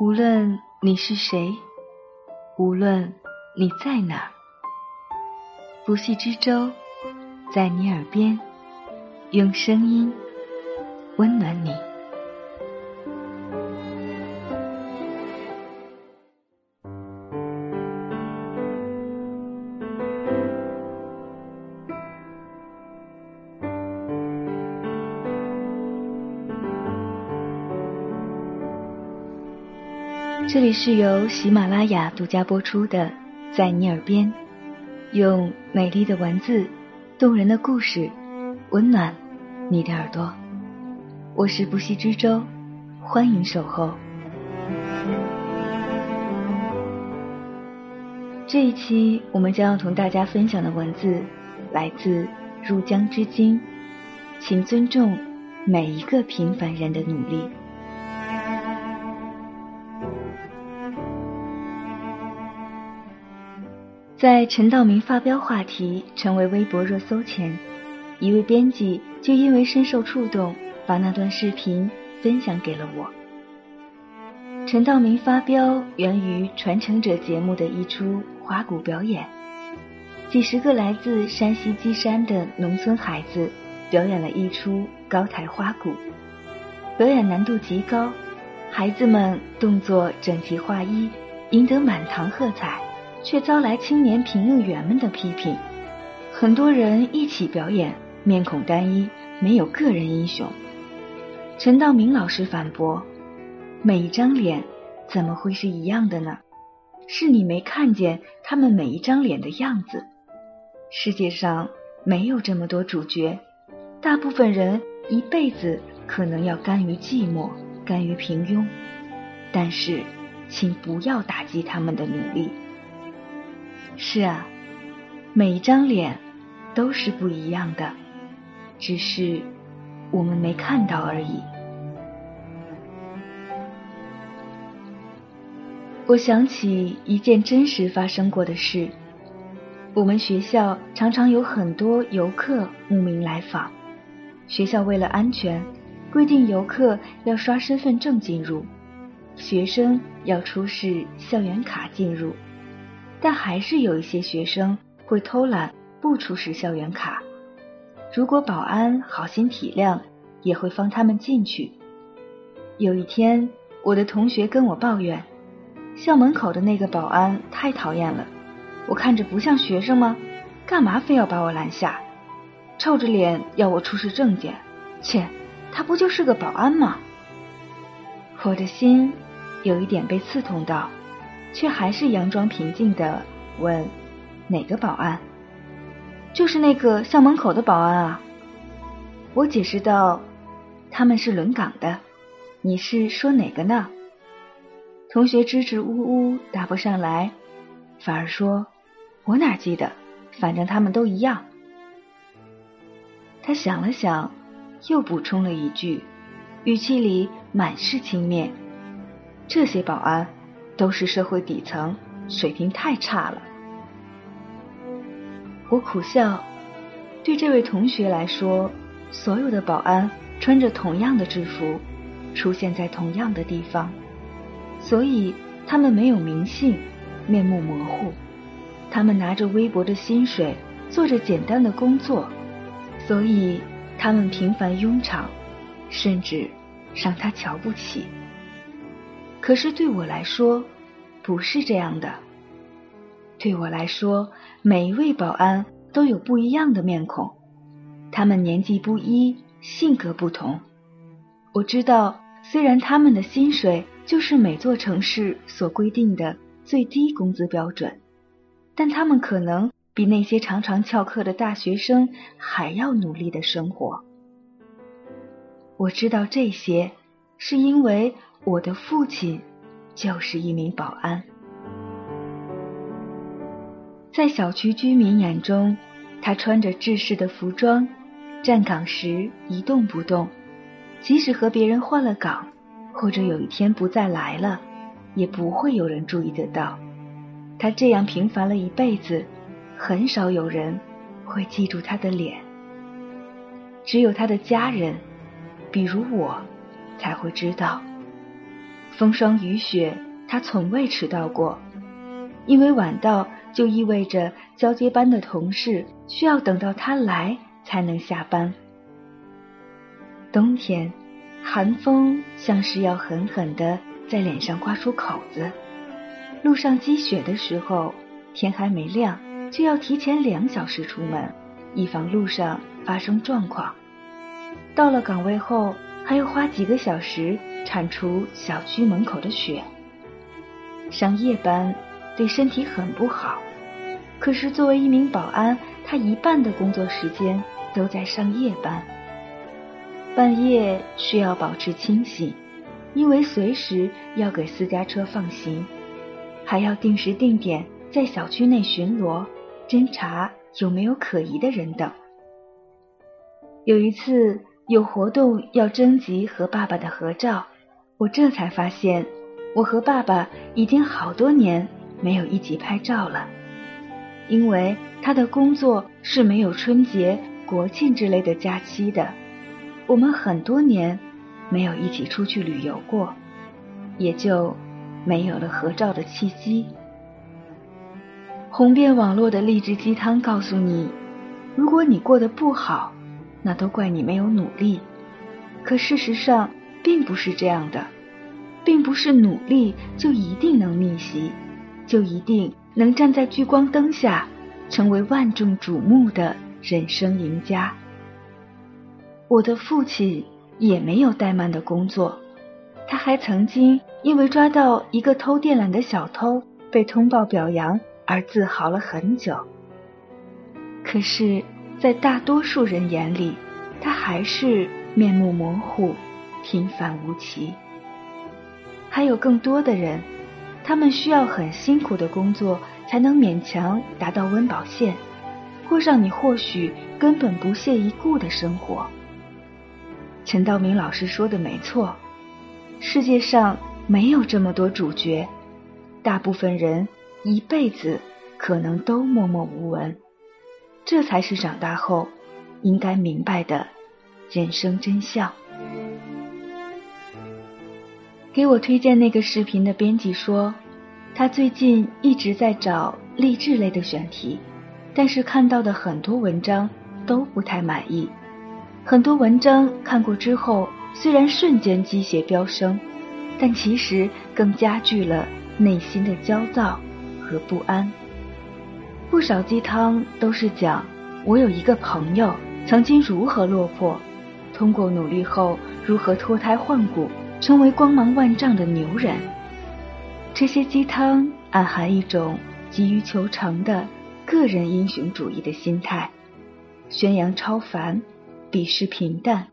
无论你是谁，无论你在哪儿，不系之舟在你耳边，用声音温暖你。这里是由喜马拉雅独家播出的《在你耳边》，用美丽的文字、动人的故事，温暖你的耳朵。我是不息之舟，欢迎守候。这一期我们将要同大家分享的文字来自入江之鲸，请尊重每一个平凡人的努力。在陈道明发飙话题成为微博热搜前，一位编辑就因为深受触动，把那段视频分享给了我。陈道明发飙源于《传承者》节目的一出花鼓表演，几十个来自山西稷山的农村孩子表演了一出高台花鼓，表演难度极高，孩子们动作整齐划一，赢得满堂喝彩。却遭来青年评论员们的批评。很多人一起表演，面孔单一，没有个人英雄。陈道明老师反驳：“每一张脸怎么会是一样的呢？是你没看见他们每一张脸的样子。世界上没有这么多主角，大部分人一辈子可能要甘于寂寞，甘于平庸。但是，请不要打击他们的努力。”是啊，每一张脸都是不一样的，只是我们没看到而已。我想起一件真实发生过的事：我们学校常常有很多游客慕名来访，学校为了安全，规定游客要刷身份证进入，学生要出示校园卡进入。但还是有一些学生会偷懒不出示校园卡，如果保安好心体谅，也会放他们进去。有一天，我的同学跟我抱怨，校门口的那个保安太讨厌了，我看着不像学生吗？干嘛非要把我拦下，臭着脸要我出示证件？切，他不就是个保安吗？我的心有一点被刺痛到。却还是佯装平静的问：“哪个保安？就是那个校门口的保安啊。”我解释道：“他们是轮岗的，你是说哪个呢？”同学支支吾吾答不上来，反而说：“我哪记得，反正他们都一样。”他想了想，又补充了一句，语气里满是轻蔑：“这些保安。”都是社会底层，水平太差了。我苦笑，对这位同学来说，所有的保安穿着同样的制服，出现在同样的地方，所以他们没有名姓，面目模糊。他们拿着微薄的薪水，做着简单的工作，所以他们平凡庸常，甚至让他瞧不起。可是对我来说，不是这样的。对我来说，每一位保安都有不一样的面孔，他们年纪不一，性格不同。我知道，虽然他们的薪水就是每座城市所规定的最低工资标准，但他们可能比那些常常翘课的大学生还要努力的生活。我知道这些，是因为我的父亲。就是一名保安，在小区居民眼中，他穿着制式的服装，站岗时一动不动，即使和别人换了岗，或者有一天不再来了，也不会有人注意得到。他这样平凡了一辈子，很少有人会记住他的脸，只有他的家人，比如我，才会知道。风霜雨雪，他从未迟到过。因为晚到就意味着交接班的同事需要等到他来才能下班。冬天，寒风像是要狠狠的在脸上刮出口子。路上积雪的时候，天还没亮就要提前两小时出门，以防路上发生状况。到了岗位后，还要花几个小时铲除小区门口的雪。上夜班。对身体很不好，可是作为一名保安，他一半的工作时间都在上夜班。半夜需要保持清醒，因为随时要给私家车放行，还要定时定点在小区内巡逻，侦查有没有可疑的人等。有一次有活动要征集和爸爸的合照，我这才发现，我和爸爸已经好多年。没有一起拍照了，因为他的工作是没有春节、国庆之类的假期的。我们很多年没有一起出去旅游过，也就没有了合照的契机。红遍网络的励志鸡汤告诉你，如果你过得不好，那都怪你没有努力。可事实上并不是这样的，并不是努力就一定能逆袭。就一定能站在聚光灯下，成为万众瞩目的人生赢家。我的父亲也没有怠慢的工作，他还曾经因为抓到一个偷电缆的小偷被通报表扬而自豪了很久。可是，在大多数人眼里，他还是面目模糊、平凡无奇。还有更多的人。他们需要很辛苦的工作，才能勉强达到温饱线，过上你或许根本不屑一顾的生活。陈道明老师说的没错，世界上没有这么多主角，大部分人一辈子可能都默默无闻，这才是长大后应该明白的人生真相。给我推荐那个视频的编辑说，他最近一直在找励志类的选题，但是看到的很多文章都不太满意。很多文章看过之后，虽然瞬间鸡血飙升，但其实更加剧了内心的焦躁和不安。不少鸡汤都是讲我有一个朋友曾经如何落魄，通过努力后如何脱胎换骨。成为光芒万丈的牛人，这些鸡汤暗含一种急于求成的个人英雄主义的心态，宣扬超凡，鄙视平淡，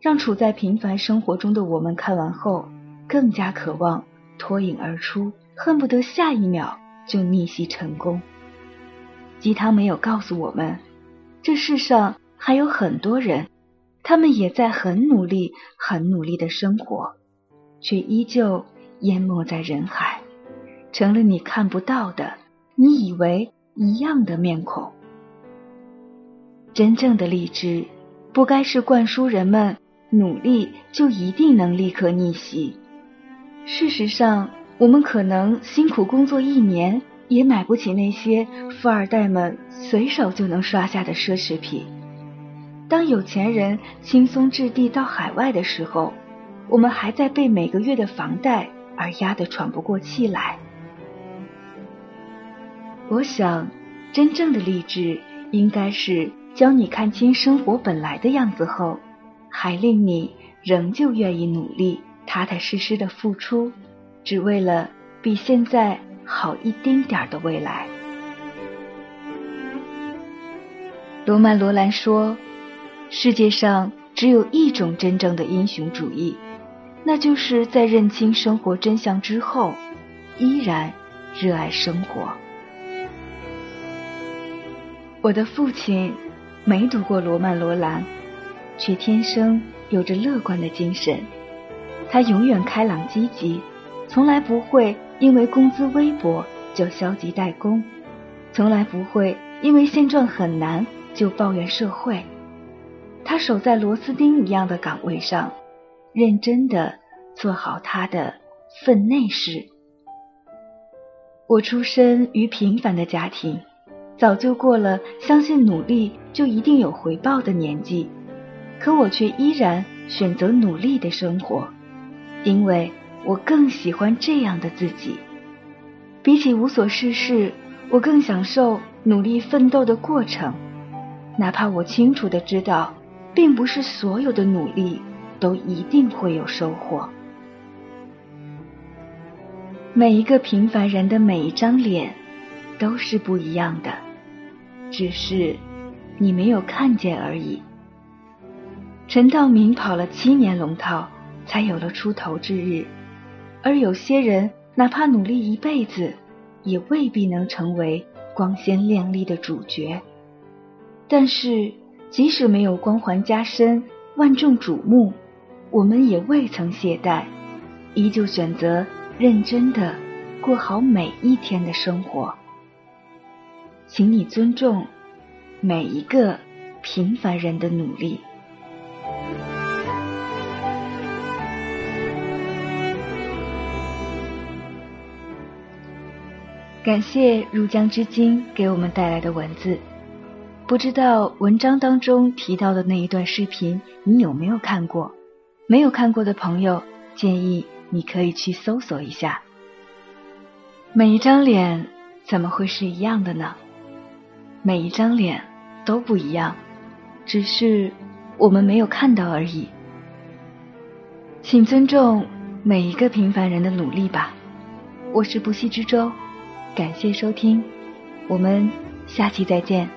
让处在平凡生活中的我们看完后更加渴望脱颖而出，恨不得下一秒就逆袭成功。鸡汤没有告诉我们，这世上还有很多人。他们也在很努力、很努力的生活，却依旧淹没在人海，成了你看不到的、你以为一样的面孔。真正的励志，不该是灌输人们努力就一定能立刻逆袭。事实上，我们可能辛苦工作一年，也买不起那些富二代们随手就能刷下的奢侈品。当有钱人轻松置地到海外的时候，我们还在被每个月的房贷而压得喘不过气来。我想，真正的励志应该是教你看清生活本来的样子后，还令你仍旧愿意努力、踏踏实实的付出，只为了比现在好一丁点儿的未来。罗曼·罗兰说。世界上只有一种真正的英雄主义，那就是在认清生活真相之后，依然热爱生活。我的父亲没读过罗曼·罗兰，却天生有着乐观的精神。他永远开朗积极，从来不会因为工资微薄就消极怠工，从来不会因为现状很难就抱怨社会。他守在螺丝钉一样的岗位上，认真的做好他的分内事。我出身于平凡的家庭，早就过了相信努力就一定有回报的年纪，可我却依然选择努力的生活，因为我更喜欢这样的自己。比起无所事事，我更享受努力奋斗的过程，哪怕我清楚的知道，并不是所有的努力都一定会有收获。每一个平凡人的每一张脸都是不一样的，只是你没有看见而已。陈道明跑了七年龙套，才有了出头之日，而有些人哪怕努力一辈子，也未必能成为光鲜亮丽的主角。但是，即使没有光环加身、万众瞩目，我们也未曾懈怠，依旧选择。认真的过好每一天的生活，请你尊重每一个平凡人的努力。感谢入江之鲸给我们带来的文字。不知道文章当中提到的那一段视频，你有没有看过？没有看过的朋友，建议。你可以去搜索一下，每一张脸怎么会是一样的呢？每一张脸都不一样，只是我们没有看到而已。请尊重每一个平凡人的努力吧。我是不息之舟，感谢收听，我们下期再见。